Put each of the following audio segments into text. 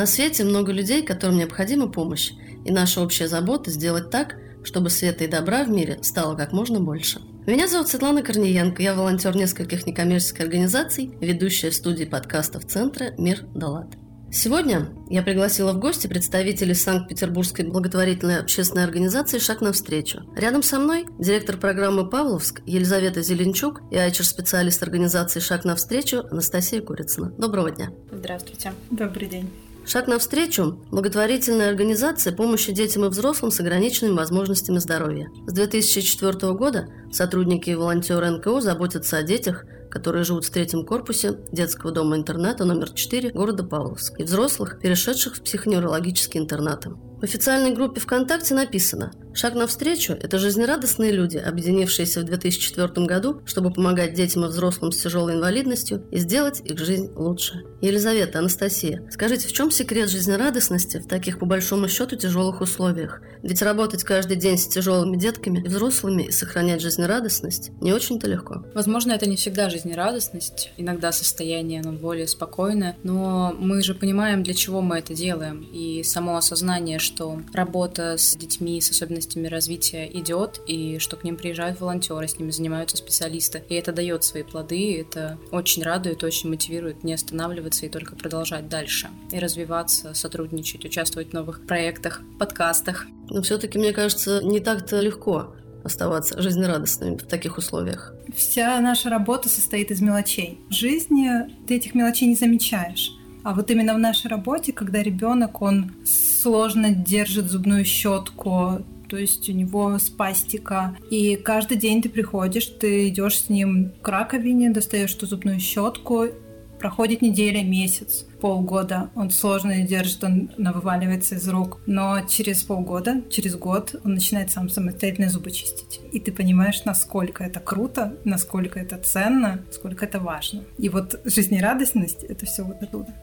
На свете много людей, которым необходима помощь, и наша общая забота сделать так, чтобы света и добра в мире стало как можно больше. Меня зовут Светлана Корниенко, я волонтер нескольких некоммерческих организаций, ведущая в студии подкастов Центра «Мир Далат». Сегодня я пригласила в гости представителей Санкт-Петербургской благотворительной общественной организации «Шаг навстречу». Рядом со мной директор программы «Павловск» Елизавета Зеленчук и айчер-специалист организации «Шаг навстречу» Анастасия Курицына. Доброго дня. Здравствуйте. Добрый день. Шаг навстречу – благотворительная организация помощи детям и взрослым с ограниченными возможностями здоровья. С 2004 года сотрудники и волонтеры НКО заботятся о детях, которые живут в третьем корпусе детского дома-интерната номер 4 города Павловск, и взрослых, перешедших в психоневрологические интернаты. В официальной группе ВКонтакте написано «Шаг навстречу – это жизнерадостные люди, объединившиеся в 2004 году, чтобы помогать детям и взрослым с тяжелой инвалидностью и сделать их жизнь лучше». Елизавета, Анастасия, скажите, в чем секрет жизнерадостности в таких, по большому счету, тяжелых условиях? Ведь работать каждый день с тяжелыми детками и взрослыми и сохранять жизнерадостность не очень-то легко. Возможно, это не всегда жизнерадостность, иногда состояние, оно более спокойное, но мы же понимаем, для чего мы это делаем, и само осознание, что работа с детьми с особенностями развития идет, и что к ним приезжают волонтеры, с ними занимаются специалисты, и это дает свои плоды, это очень радует, очень мотивирует не останавливаться и только продолжать дальше, и развиваться, сотрудничать, участвовать в новых проектах, подкастах. Но все-таки, мне кажется, не так-то легко оставаться жизнерадостными в таких условиях. Вся наша работа состоит из мелочей. В жизни ты этих мелочей не замечаешь. А вот именно в нашей работе, когда ребенок, он сложно держит зубную щетку, то есть у него спастика. И каждый день ты приходишь, ты идешь с ним к раковине, достаешь ту зубную щетку, проходит неделя, месяц, полгода. Он сложно держит, он вываливается из рук. Но через полгода, через год он начинает сам самостоятельно зубы чистить. И ты понимаешь, насколько это круто, насколько это ценно, насколько это важно. И вот жизнерадостность — это все вот оттуда.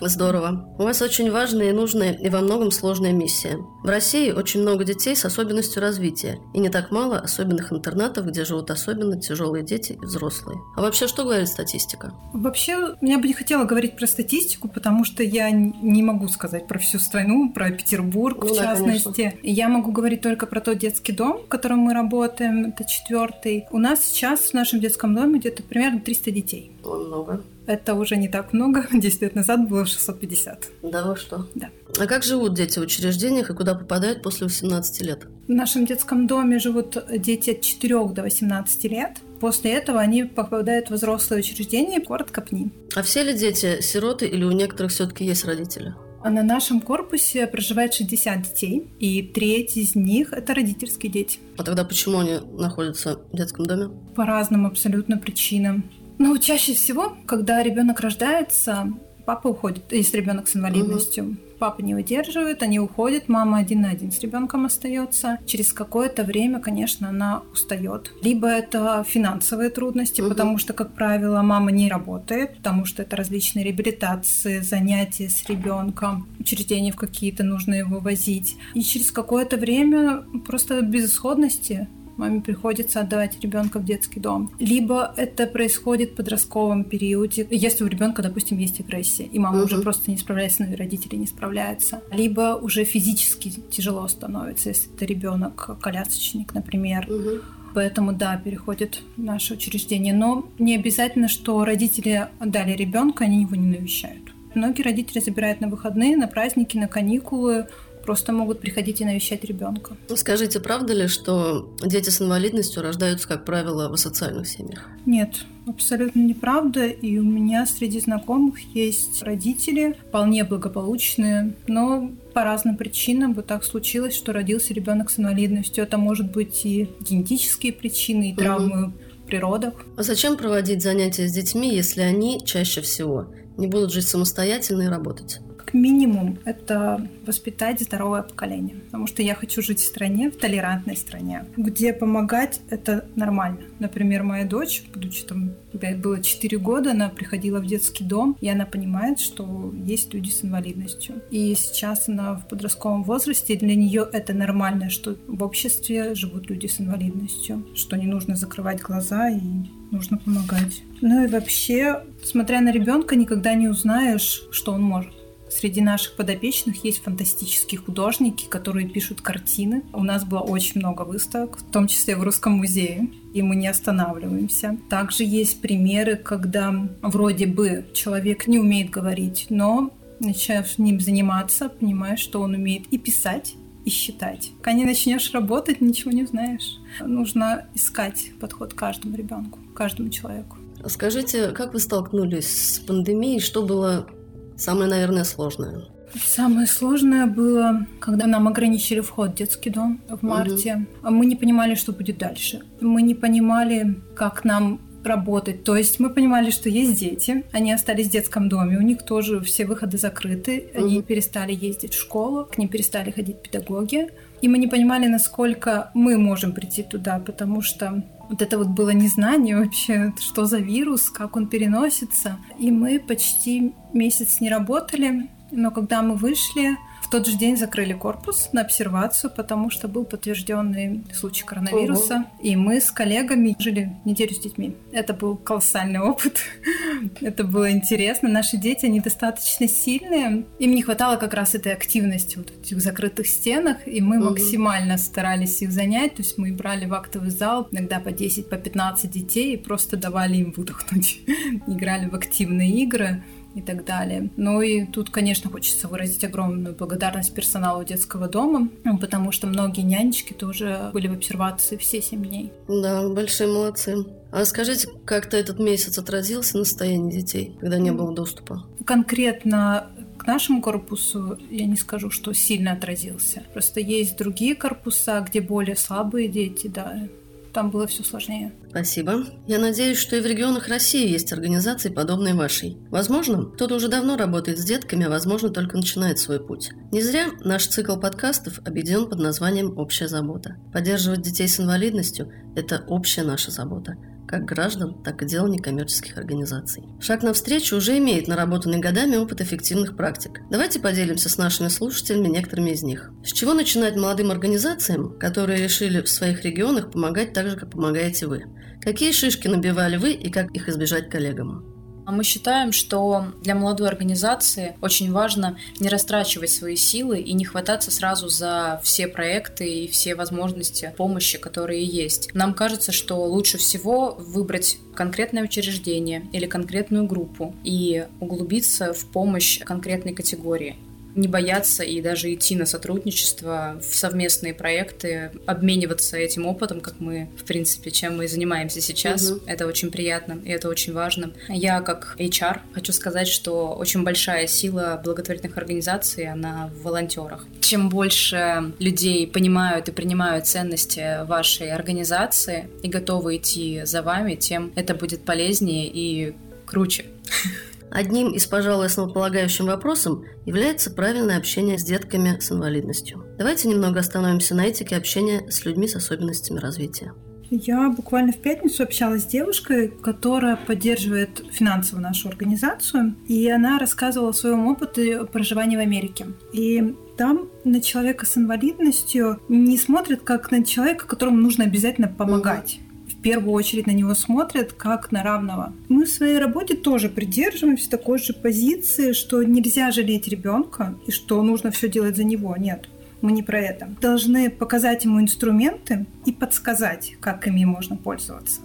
Здорово. У вас очень важная и нужная и во многом сложная миссия. В России очень много детей с особенностью развития, и не так мало особенных интернатов, где живут особенно тяжелые дети и взрослые. А вообще, что говорит статистика? Вообще, я бы не хотела говорить про статистику, потому что я не могу сказать про всю страну, про Петербург ну, в да, частности. Конечно. Я могу говорить только про тот детский дом, в котором мы работаем, это четвертый. У нас сейчас в нашем детском доме где-то примерно 300 детей. Много. Это уже не так много. 10 лет назад было 650. Да вы что? Да. А как живут дети в учреждениях и куда попадают после 18 лет? В нашем детском доме живут дети от 4 до 18 лет. После этого они попадают в взрослые учреждения, город Капни. А все ли дети сироты или у некоторых все-таки есть родители? На нашем корпусе проживает 60 детей, и треть из них – это родительские дети. А тогда почему они находятся в детском доме? По разным абсолютно причинам. Ну, чаще всего, когда ребенок рождается, папа уходит, если ребенок с инвалидностью. Угу. Папа не выдерживает, они уходят, мама один на один с ребенком остается. Через какое-то время, конечно, она устает. Либо это финансовые трудности, угу. потому что, как правило, мама не работает, потому что это различные реабилитации, занятия с ребенком, учреждения в какие-то нужно его возить. И через какое-то время просто безысходности маме приходится отдавать ребенка в детский дом. Либо это происходит в подростковом периоде, если у ребенка, допустим, есть агрессия, и мама угу. уже просто не справляется, но и родители не справляются. Либо уже физически тяжело становится, если это ребенок колясочник, например. Угу. Поэтому, да, переходит в наше учреждение. Но не обязательно, что родители отдали ребенка, они его не навещают. Многие родители забирают на выходные, на праздники, на каникулы, просто могут приходить и навещать ребенка. Ну, скажите, правда ли, что дети с инвалидностью рождаются, как правило, в асоциальных семьях? Нет, абсолютно неправда. И у меня среди знакомых есть родители, вполне благополучные, но по разным причинам вот так случилось, что родился ребенок с инвалидностью. Это может быть и генетические причины, и травмы угу. при родах. А зачем проводить занятия с детьми, если они чаще всего не будут жить самостоятельно и работать? Минимум, это воспитать здоровое поколение. Потому что я хочу жить в стране, в толерантной стране, где помогать — это нормально. Например, моя дочь, будучи там, когда было 4 года, она приходила в детский дом, и она понимает, что есть люди с инвалидностью. И сейчас она в подростковом возрасте, для нее это нормально, что в обществе живут люди с инвалидностью, что не нужно закрывать глаза и нужно помогать. Ну и вообще, смотря на ребенка, никогда не узнаешь, что он может. Среди наших подопечных есть фантастические художники, которые пишут картины. У нас было очень много выставок, в том числе в Русском музее, и мы не останавливаемся. Также есть примеры, когда вроде бы человек не умеет говорить, но с ним заниматься, понимаешь, что он умеет и писать, и считать. Пока не начнешь работать, ничего не знаешь. Нужно искать подход каждому ребенку, каждому человеку. Скажите, как вы столкнулись с пандемией? Что было самое, наверное, сложное? Самое сложное было, когда нам ограничили вход в детский дом в марте. Угу. Мы не понимали, что будет дальше. Мы не понимали, как нам работать. То есть мы понимали, что есть дети, они остались в детском доме, у них тоже все выходы закрыты, они перестали ездить в школу, к ним перестали ходить педагоги. И мы не понимали, насколько мы можем прийти туда, потому что вот это вот было незнание вообще, что за вирус, как он переносится. И мы почти месяц не работали, но когда мы вышли, тот же день закрыли корпус на обсервацию, потому что был подтвержденный случай коронавируса. Ого. И мы с коллегами жили неделю с детьми. Это был колоссальный опыт. Это было интересно. Наши дети, они достаточно сильные. Им не хватало как раз этой активности вот в этих закрытых стенах, и мы угу. максимально старались их занять. То есть мы брали в актовый зал иногда по 10, по 15 детей и просто давали им выдохнуть. Играли в активные игры и так далее. Ну и тут, конечно, хочется выразить огромную благодарность персоналу детского дома, ну, потому что многие нянечки тоже были в обсервации все семь дней. Да, большие молодцы. А скажите, как-то этот месяц отразился на состоянии детей, когда не было доступа? Конкретно к нашему корпусу я не скажу, что сильно отразился. Просто есть другие корпуса, где более слабые дети, да, там было все сложнее. Спасибо. Я надеюсь, что и в регионах России есть организации, подобные вашей. Возможно, кто-то уже давно работает с детками, а возможно, только начинает свой путь. Не зря наш цикл подкастов объединен под названием «Общая забота». Поддерживать детей с инвалидностью – это общая наша забота – как граждан, так и дел некоммерческих организаций. Шаг навстречу уже имеет наработанный годами опыт эффективных практик. Давайте поделимся с нашими слушателями некоторыми из них. С чего начинать молодым организациям, которые решили в своих регионах помогать так же, как помогаете вы? Какие шишки набивали вы и как их избежать коллегам? А мы считаем, что для молодой организации очень важно не растрачивать свои силы и не хвататься сразу за все проекты и все возможности помощи, которые есть. Нам кажется, что лучше всего выбрать конкретное учреждение или конкретную группу и углубиться в помощь конкретной категории не бояться и даже идти на сотрудничество в совместные проекты, обмениваться этим опытом, как мы, в принципе, чем мы занимаемся сейчас. Угу. Это очень приятно и это очень важно. Я как HR хочу сказать, что очень большая сила благотворительных организаций, она в волонтерах. Чем больше людей понимают и принимают ценности вашей организации и готовы идти за вами, тем это будет полезнее и круче. Одним из, пожалуй, основополагающим вопросом является правильное общение с детками с инвалидностью. Давайте немного остановимся на этике общения с людьми с особенностями развития. Я буквально в пятницу общалась с девушкой, которая поддерживает финансово нашу организацию, и она рассказывала о своем опыте проживания в Америке. И там на человека с инвалидностью не смотрят как на человека, которому нужно обязательно помогать в первую очередь на него смотрят как на равного. Мы в своей работе тоже придерживаемся такой же позиции, что нельзя жалеть ребенка и что нужно все делать за него. Нет, мы не про это. Должны показать ему инструменты и подсказать, как ими можно пользоваться.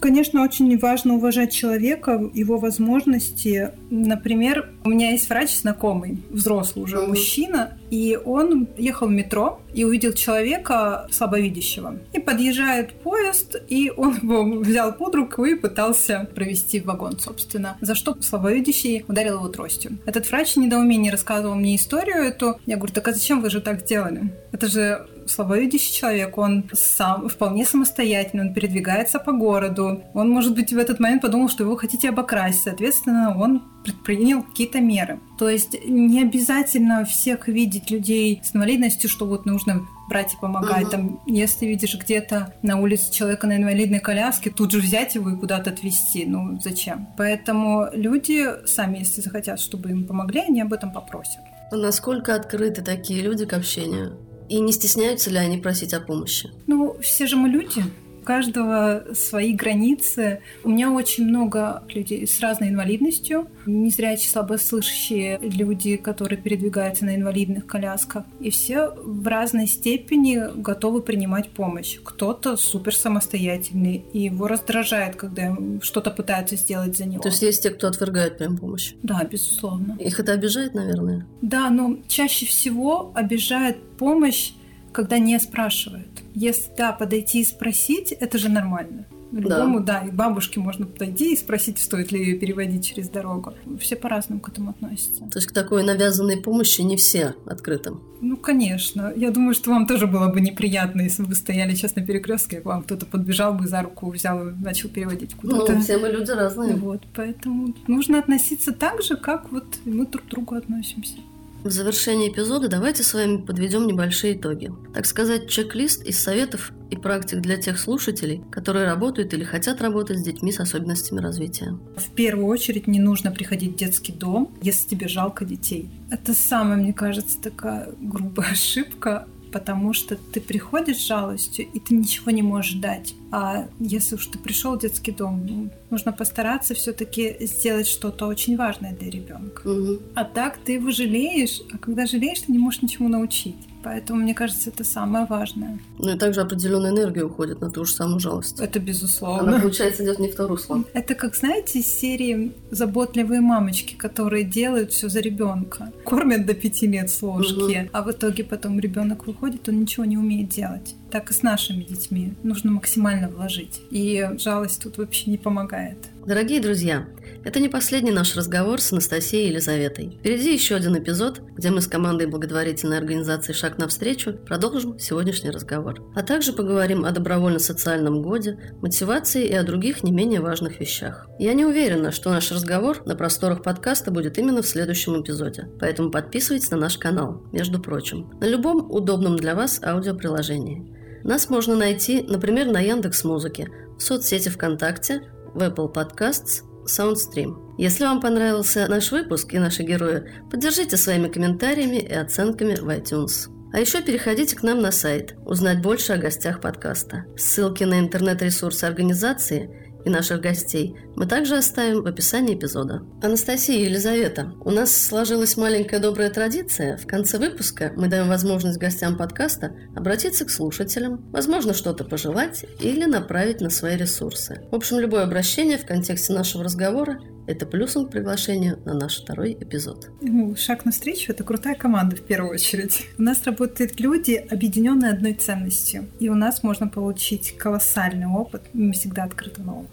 Конечно, очень важно уважать человека, его возможности. Например, у меня есть врач знакомый, взрослый уже mm-hmm. мужчина, и он ехал в метро и увидел человека слабовидящего. И подъезжает поезд, и он его взял под руку и пытался провести в вагон, собственно. За что слабовидящий ударил его тростью. Этот врач недоумение рассказывал мне историю эту. Я говорю, так а зачем вы же так сделали? Это же слабовидящий человек, он сам вполне самостоятельный, он передвигается по городу. Он, может быть, в этот момент подумал, что его хотите обокрасть. Соответственно, он предпринял какие-то меры. То есть не обязательно всех видеть людей с инвалидностью, что вот нужно брать и помогать. Угу. Там, если видишь где-то на улице человека на инвалидной коляске, тут же взять его и куда-то отвезти. Ну, зачем? Поэтому люди сами, если захотят, чтобы им помогли, они об этом попросят. Насколько открыты такие люди к общению? И не стесняются ли они просить о помощи? Ну, все же мы люди каждого свои границы. У меня очень много людей с разной инвалидностью, незрячие, слабослышащие люди, которые передвигаются на инвалидных колясках. И все в разной степени готовы принимать помощь. Кто-то супер самостоятельный, и его раздражает, когда что-то пытаются сделать за него. То есть есть те, кто отвергает прям помощь? Да, безусловно. Их это обижает, наверное? Да, но чаще всего обижает помощь, когда не спрашивают. Если, да, подойти и спросить, это же нормально. Любому, да. да, и бабушке можно подойти и спросить, стоит ли ее переводить через дорогу. Все по-разному к этому относятся. То есть к такой навязанной помощи не все открыты? Ну, конечно. Я думаю, что вам тоже было бы неприятно, если бы вы стояли сейчас на перекрестке, к вам кто-то подбежал бы за руку, взял и начал переводить куда-то. Ну, все мы люди разные. Вот, поэтому нужно относиться так же, как вот мы друг к другу относимся. В завершении эпизода давайте с вами подведем небольшие итоги. Так сказать, чек-лист из советов и практик для тех слушателей, которые работают или хотят работать с детьми с особенностями развития. В первую очередь не нужно приходить в детский дом, если тебе жалко детей. Это самая, мне кажется, такая грубая ошибка потому что ты приходишь с жалостью, и ты ничего не можешь дать. А если уж ты пришел в детский дом, ну, нужно постараться все-таки сделать что-то очень важное для ребенка. Угу. А так ты его жалеешь, а когда жалеешь, ты не можешь ничему научить. Поэтому, мне кажется, это самое важное. Ну и также определенная энергия уходит на ту же самую жалость. Это безусловно. Она, получается, идет не в то русло. Это как, знаете, из серии заботливые мамочки, которые делают все за ребенка. Кормят до пяти лет с ложки, угу. а в итоге потом ребенок выходит, он ничего не умеет делать. Так и с нашими детьми. Нужно максимально вложить. И жалость тут вообще не помогает. Дорогие друзья, это не последний наш разговор с Анастасией Елизаветой. Впереди еще один эпизод, где мы с командой благотворительной организации «Шаг навстречу» продолжим сегодняшний разговор. А также поговорим о добровольно-социальном годе, мотивации и о других не менее важных вещах. Я не уверена, что наш разговор на просторах подкаста будет именно в следующем эпизоде, поэтому подписывайтесь на наш канал, между прочим, на любом удобном для вас аудиоприложении. Нас можно найти, например, на Яндекс Музыке, в соцсети ВКонтакте, в Apple Podcasts, SoundStream. Если вам понравился наш выпуск и наши герои, поддержите своими комментариями и оценками в iTunes. А еще переходите к нам на сайт, узнать больше о гостях подкаста. Ссылки на интернет-ресурсы организации и наших гостей мы также оставим в описании эпизода. Анастасия и Елизавета, у нас сложилась маленькая добрая традиция. В конце выпуска мы даем возможность гостям подкаста обратиться к слушателям, возможно, что-то пожелать или направить на свои ресурсы. В общем, любое обращение в контексте нашего разговора это плюсом к приглашению на наш второй эпизод. Ну, шаг навстречу – это крутая команда в первую очередь. У нас работают люди, объединенные одной ценностью. И у нас можно получить колоссальный опыт. Мы всегда открыты новому.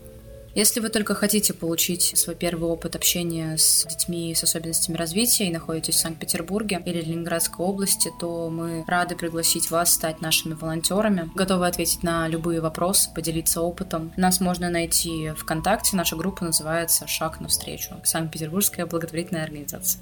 Если вы только хотите получить свой первый опыт общения с детьми с особенностями развития и находитесь в Санкт-Петербурге или Ленинградской области, то мы рады пригласить вас стать нашими волонтерами, готовы ответить на любые вопросы, поделиться опытом. Нас можно найти ВКонтакте, наша группа называется «Шаг навстречу», Санкт-Петербургская благотворительная организация.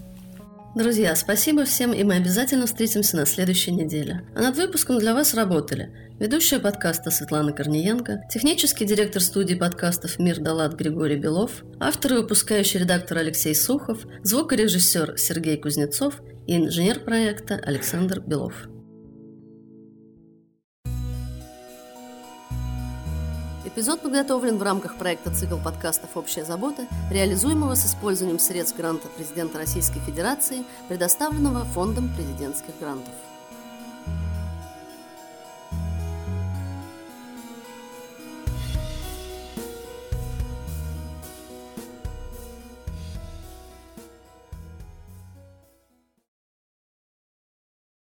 Друзья, спасибо всем, и мы обязательно встретимся на следующей неделе. А над выпуском для вас работали ведущая подкаста Светлана Корниенко, технический директор студии подкастов «Мир Далат» Григорий Белов, автор и выпускающий редактор Алексей Сухов, звукорежиссер Сергей Кузнецов и инженер проекта Александр Белов. Эпизод подготовлен в рамках проекта «Цикл подкастов «Общая забота», реализуемого с использованием средств гранта президента Российской Федерации, предоставленного Фондом президентских грантов.